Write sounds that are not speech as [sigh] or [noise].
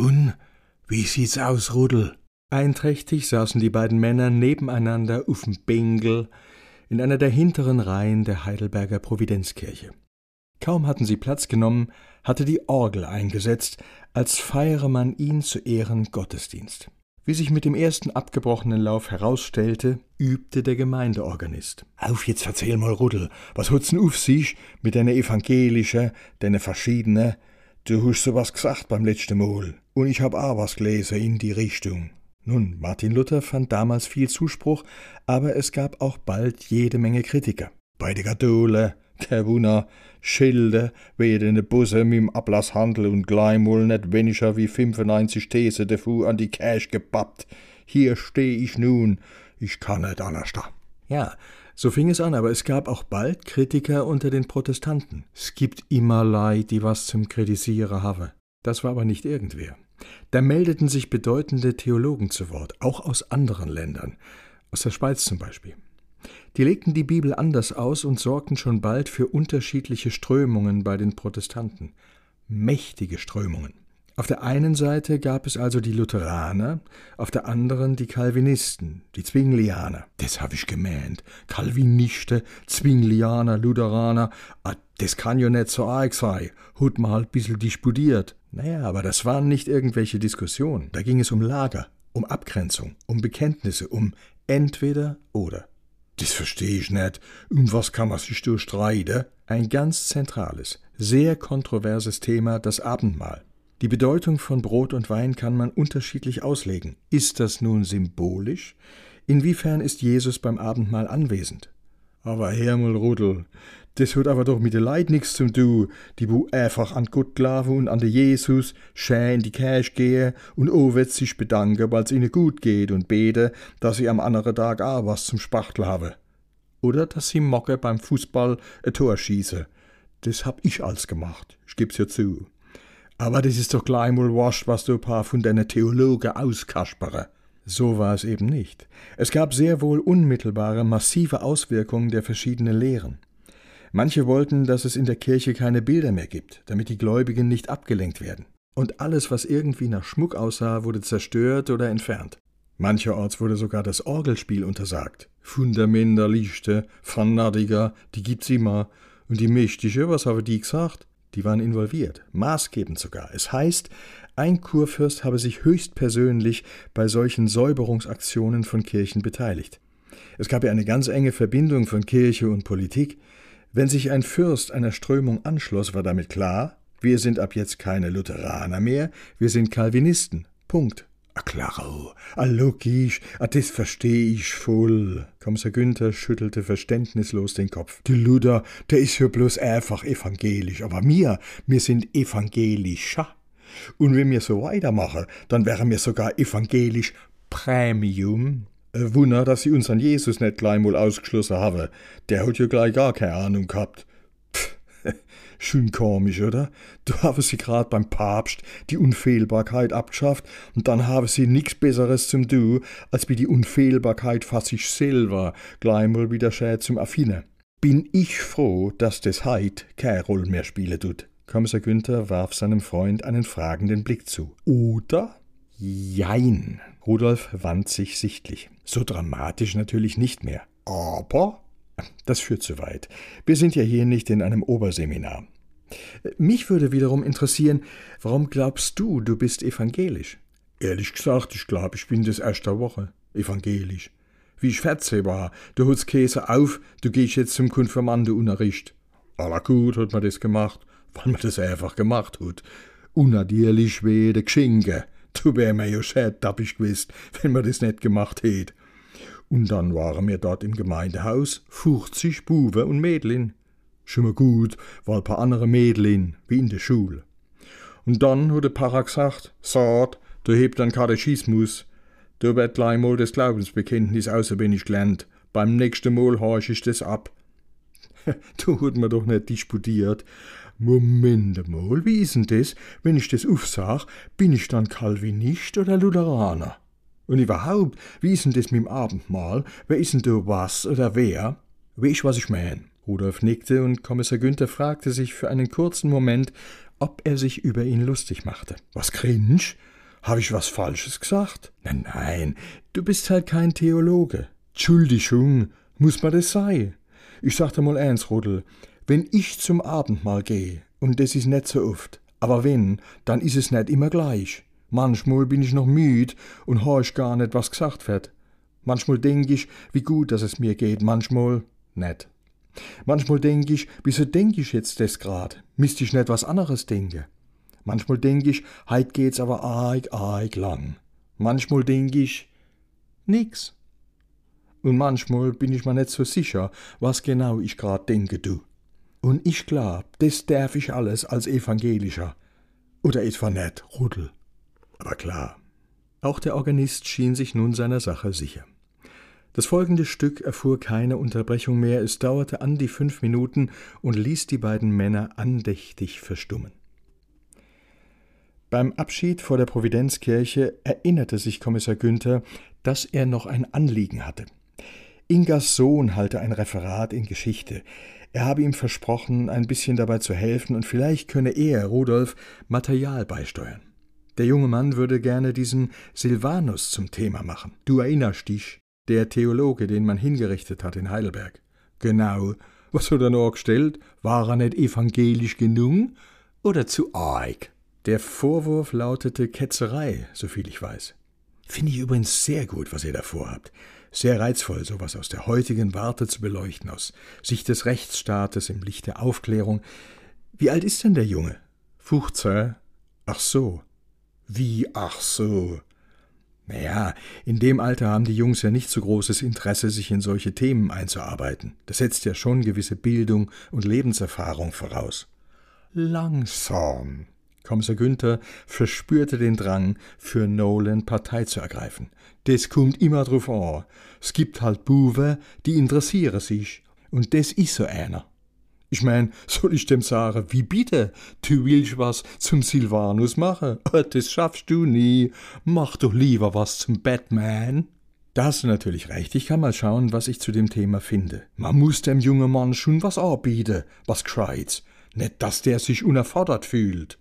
Und wie sieht's aus, Rudel? Einträchtig saßen die beiden Männer nebeneinander auf'm Bengel in einer der hinteren Reihen der Heidelberger Providenzkirche. Kaum hatten sie Platz genommen, hatte die Orgel eingesetzt, als feiere man ihn zu Ehren Gottesdienst. Wie sich mit dem ersten abgebrochenen Lauf herausstellte, übte der Gemeindeorganist. Auf, jetzt erzähl mal, Rudel, was hat's denn auf sich mit deiner evangelische, deine verschiedene? Du hast sowas gesagt beim letzten Mal. Und ich was gelesen in die Richtung. Nun, Martin Luther fand damals viel Zuspruch, aber es gab auch bald jede Menge Kritiker. Bei der Kathole, kein Wunder, Schilder werden de Busse mit dem Ablasshandel und gleichmal net weniger wie 95 These dafu an die Cash gebappt. Hier steh ich nun, ich kann nicht anders da. Ja, so fing es an, aber es gab auch bald Kritiker unter den Protestanten. Es gibt immer Leid, die was zum Kritisieren haben. Das war aber nicht irgendwer. Da meldeten sich bedeutende Theologen zu Wort, auch aus anderen Ländern, aus der Schweiz zum Beispiel. Die legten die Bibel anders aus und sorgten schon bald für unterschiedliche Strömungen bei den Protestanten. Mächtige Strömungen. Auf der einen Seite gab es also die Lutheraner, auf der anderen die Calvinisten, die Zwinglianer. Das hab ich gemeint. Calviniste, Zwinglianer, Lutheraner, ah, das kann ja nicht so arg sein. Hut mal halt bissel disputiert. Naja, aber das waren nicht irgendwelche Diskussionen. Da ging es um Lager, um Abgrenzung, um Bekenntnisse, um entweder oder. Das verstehe ich nicht. Um was kann man sich da streiten? Ein ganz zentrales, sehr kontroverses Thema, das Abendmahl. Die Bedeutung von Brot und Wein kann man unterschiedlich auslegen. Ist das nun symbolisch? Inwiefern ist Jesus beim Abendmahl anwesend? Aber Hermel Rudel, das hat aber doch mit der Leid nix zum du, die bu einfach an Gott glauben und an de Jesus schön in die Kirche gehe und o wird sich bedanken, weil's ihnen gut geht und bete, dass sie am anderen Tag auch was zum Spachtel habe. Oder dass sie mocke beim Fußball ein Tor schieße. Das hab ich als gemacht, ich geb's ja zu. Aber das ist doch gleich mal wascht, was du ein paar von deinen Theologen auskaspere. So war es eben nicht. Es gab sehr wohl unmittelbare, massive Auswirkungen der verschiedenen Lehren. Manche wollten, dass es in der Kirche keine Bilder mehr gibt, damit die Gläubigen nicht abgelenkt werden. Und alles, was irgendwie nach Schmuck aussah, wurde zerstört oder entfernt. Mancherorts wurde sogar das Orgelspiel untersagt. Fundamenta Lichte, Fanatiker, die gibt's immer. Und die Mächtige, was habe die gesagt? Die waren involviert, maßgebend sogar. Es heißt, ein Kurfürst habe sich höchstpersönlich bei solchen Säuberungsaktionen von Kirchen beteiligt. Es gab ja eine ganz enge Verbindung von Kirche und Politik. Wenn sich ein Fürst einer Strömung anschloss, war damit klar, wir sind ab jetzt keine Lutheraner mehr, wir sind Calvinisten. Punkt. Ah, klaro, ah, logisch, ah, das versteh ich voll. Kommissar Günther schüttelte verständnislos den Kopf. Die Luther, der ist ja bloß einfach evangelisch, aber mir, wir sind evangelischer. Und wenn wir so weitermachen, dann wären wir sogar evangelisch Premium. Äh, Wunder, dass sie unseren Jesus nicht gleich mal ausgeschlossen haben. Der hat ja gleich gar keine Ahnung gehabt. Schön komisch, oder? Da haben sie grad beim Papst die Unfehlbarkeit abgeschafft und dann haben sie nix Besseres zum Du, als wie die Unfehlbarkeit fast sich selber gleich mal wieder schä zum Affine. Bin ich froh, dass das heit keine Rolle mehr spielen tut. Kommissar Günther warf seinem Freund einen fragenden Blick zu. Oder? Jein. Rudolf wand sich sichtlich. So dramatisch natürlich nicht mehr. Aber? Das führt zu weit. Wir sind ja hier nicht in einem Oberseminar. Mich würde wiederum interessieren, warum glaubst du, du bist evangelisch? Ehrlich gesagt, ich glaube, ich bin das erste Woche evangelisch. Wie ich 14 war, du holst Käse auf, du gehst jetzt zum Konfirmandenunterricht. Aller gut hat man das gemacht, weil man das einfach gemacht hat. Unnatürlich wie de Geschenke. Du wär mir ja schät tappig gewesen, wenn man das nicht gemacht hätt. Und dann waren wir dort im Gemeindehaus 50 Buben und Mädlin. Schon mal gut, war ein paar andere Mädlin, wie in der Schule. Und dann hat der Pfarrer gesagt, Saat, du hebt dann Katechismus. Du wird gleich mal das Glaubensbekenntnis auswendig gelernt. Beim nächsten Mal horch ich das ab. du hat man doch nicht disputiert. Moment mal, wie ist denn das? Wenn ich das aufsag, bin ich dann Calvinist oder Lutheraner? Und überhaupt, wie ist denn das mit dem Abendmahl? Wer ist denn da was oder wer? Weißt was ich mein? Rudolf nickte und Kommissar Günther fragte sich für einen kurzen Moment, ob er sich über ihn lustig machte. Was cringe? Habe ich was Falsches gesagt? Nein, nein, du bist halt kein Theologe. Entschuldigung, muss man das sein? Ich sag dir mal eins, Rudel, wenn ich zum Abendmahl gehe, und das ist nicht so oft, aber wenn, dann ist es nicht immer gleich. Manchmal bin ich noch müd und horch gar nicht, was gesagt wird. Manchmal denk ich, wie gut, dass es mir geht, manchmal nicht. Manchmal denk ich, wieso denk ich jetzt das grad? Müsst ich nicht was anderes denken? Manchmal denk ich, heit geht's aber arg, arg lang. Manchmal denk ich, nix. Und manchmal bin ich mir nicht so sicher, was genau ich grad denke, du. Und ich glaub, das darf ich alles als Evangelischer. Oder etwa nicht, Rudel. Aber klar. Auch der Organist schien sich nun seiner Sache sicher. Das folgende Stück erfuhr keine Unterbrechung mehr, es dauerte an die fünf Minuten und ließ die beiden Männer andächtig verstummen. Beim Abschied vor der Providenzkirche erinnerte sich Kommissar Günther, dass er noch ein Anliegen hatte. Ingas Sohn halte ein Referat in Geschichte. Er habe ihm versprochen, ein bisschen dabei zu helfen, und vielleicht könne er, Rudolf, Material beisteuern. Der junge Mann würde gerne diesen Silvanus zum Thema machen. Du erinnerst dich, der Theologe, den man hingerichtet hat in Heidelberg. Genau. Was hat er noch gestellt? War er nicht evangelisch genug? Oder zu arg? Der Vorwurf lautete Ketzerei, soviel ich weiß. Finde ich übrigens sehr gut, was ihr da vorhabt. Sehr reizvoll, sowas aus der heutigen Warte zu beleuchten, aus Sicht des Rechtsstaates im Licht der Aufklärung. Wie alt ist denn der Junge? 15. Ach so. Wie ach so? Naja, in dem Alter haben die Jungs ja nicht so großes Interesse, sich in solche Themen einzuarbeiten. Das setzt ja schon gewisse Bildung und Lebenserfahrung voraus. Langsam, Kommissar Günther verspürte den Drang, für Nolan Partei zu ergreifen. Das kommt immer drauf an. Es gibt halt Buwe, die interessieren sich. Und das ist so einer. Ich mein, soll ich dem sagen, wie bitte? Du willst was zum Silvanus machen? [laughs] Das schaffst du nie. Mach doch lieber was zum Batman. Da hast du natürlich recht. Ich kann mal schauen, was ich zu dem Thema finde. Man muss dem jungen Mann schon was anbieten, was kreuz. Nicht, dass der sich unerfordert fühlt.